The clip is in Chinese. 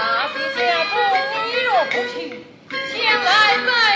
大是小非，你若不去，将来怎？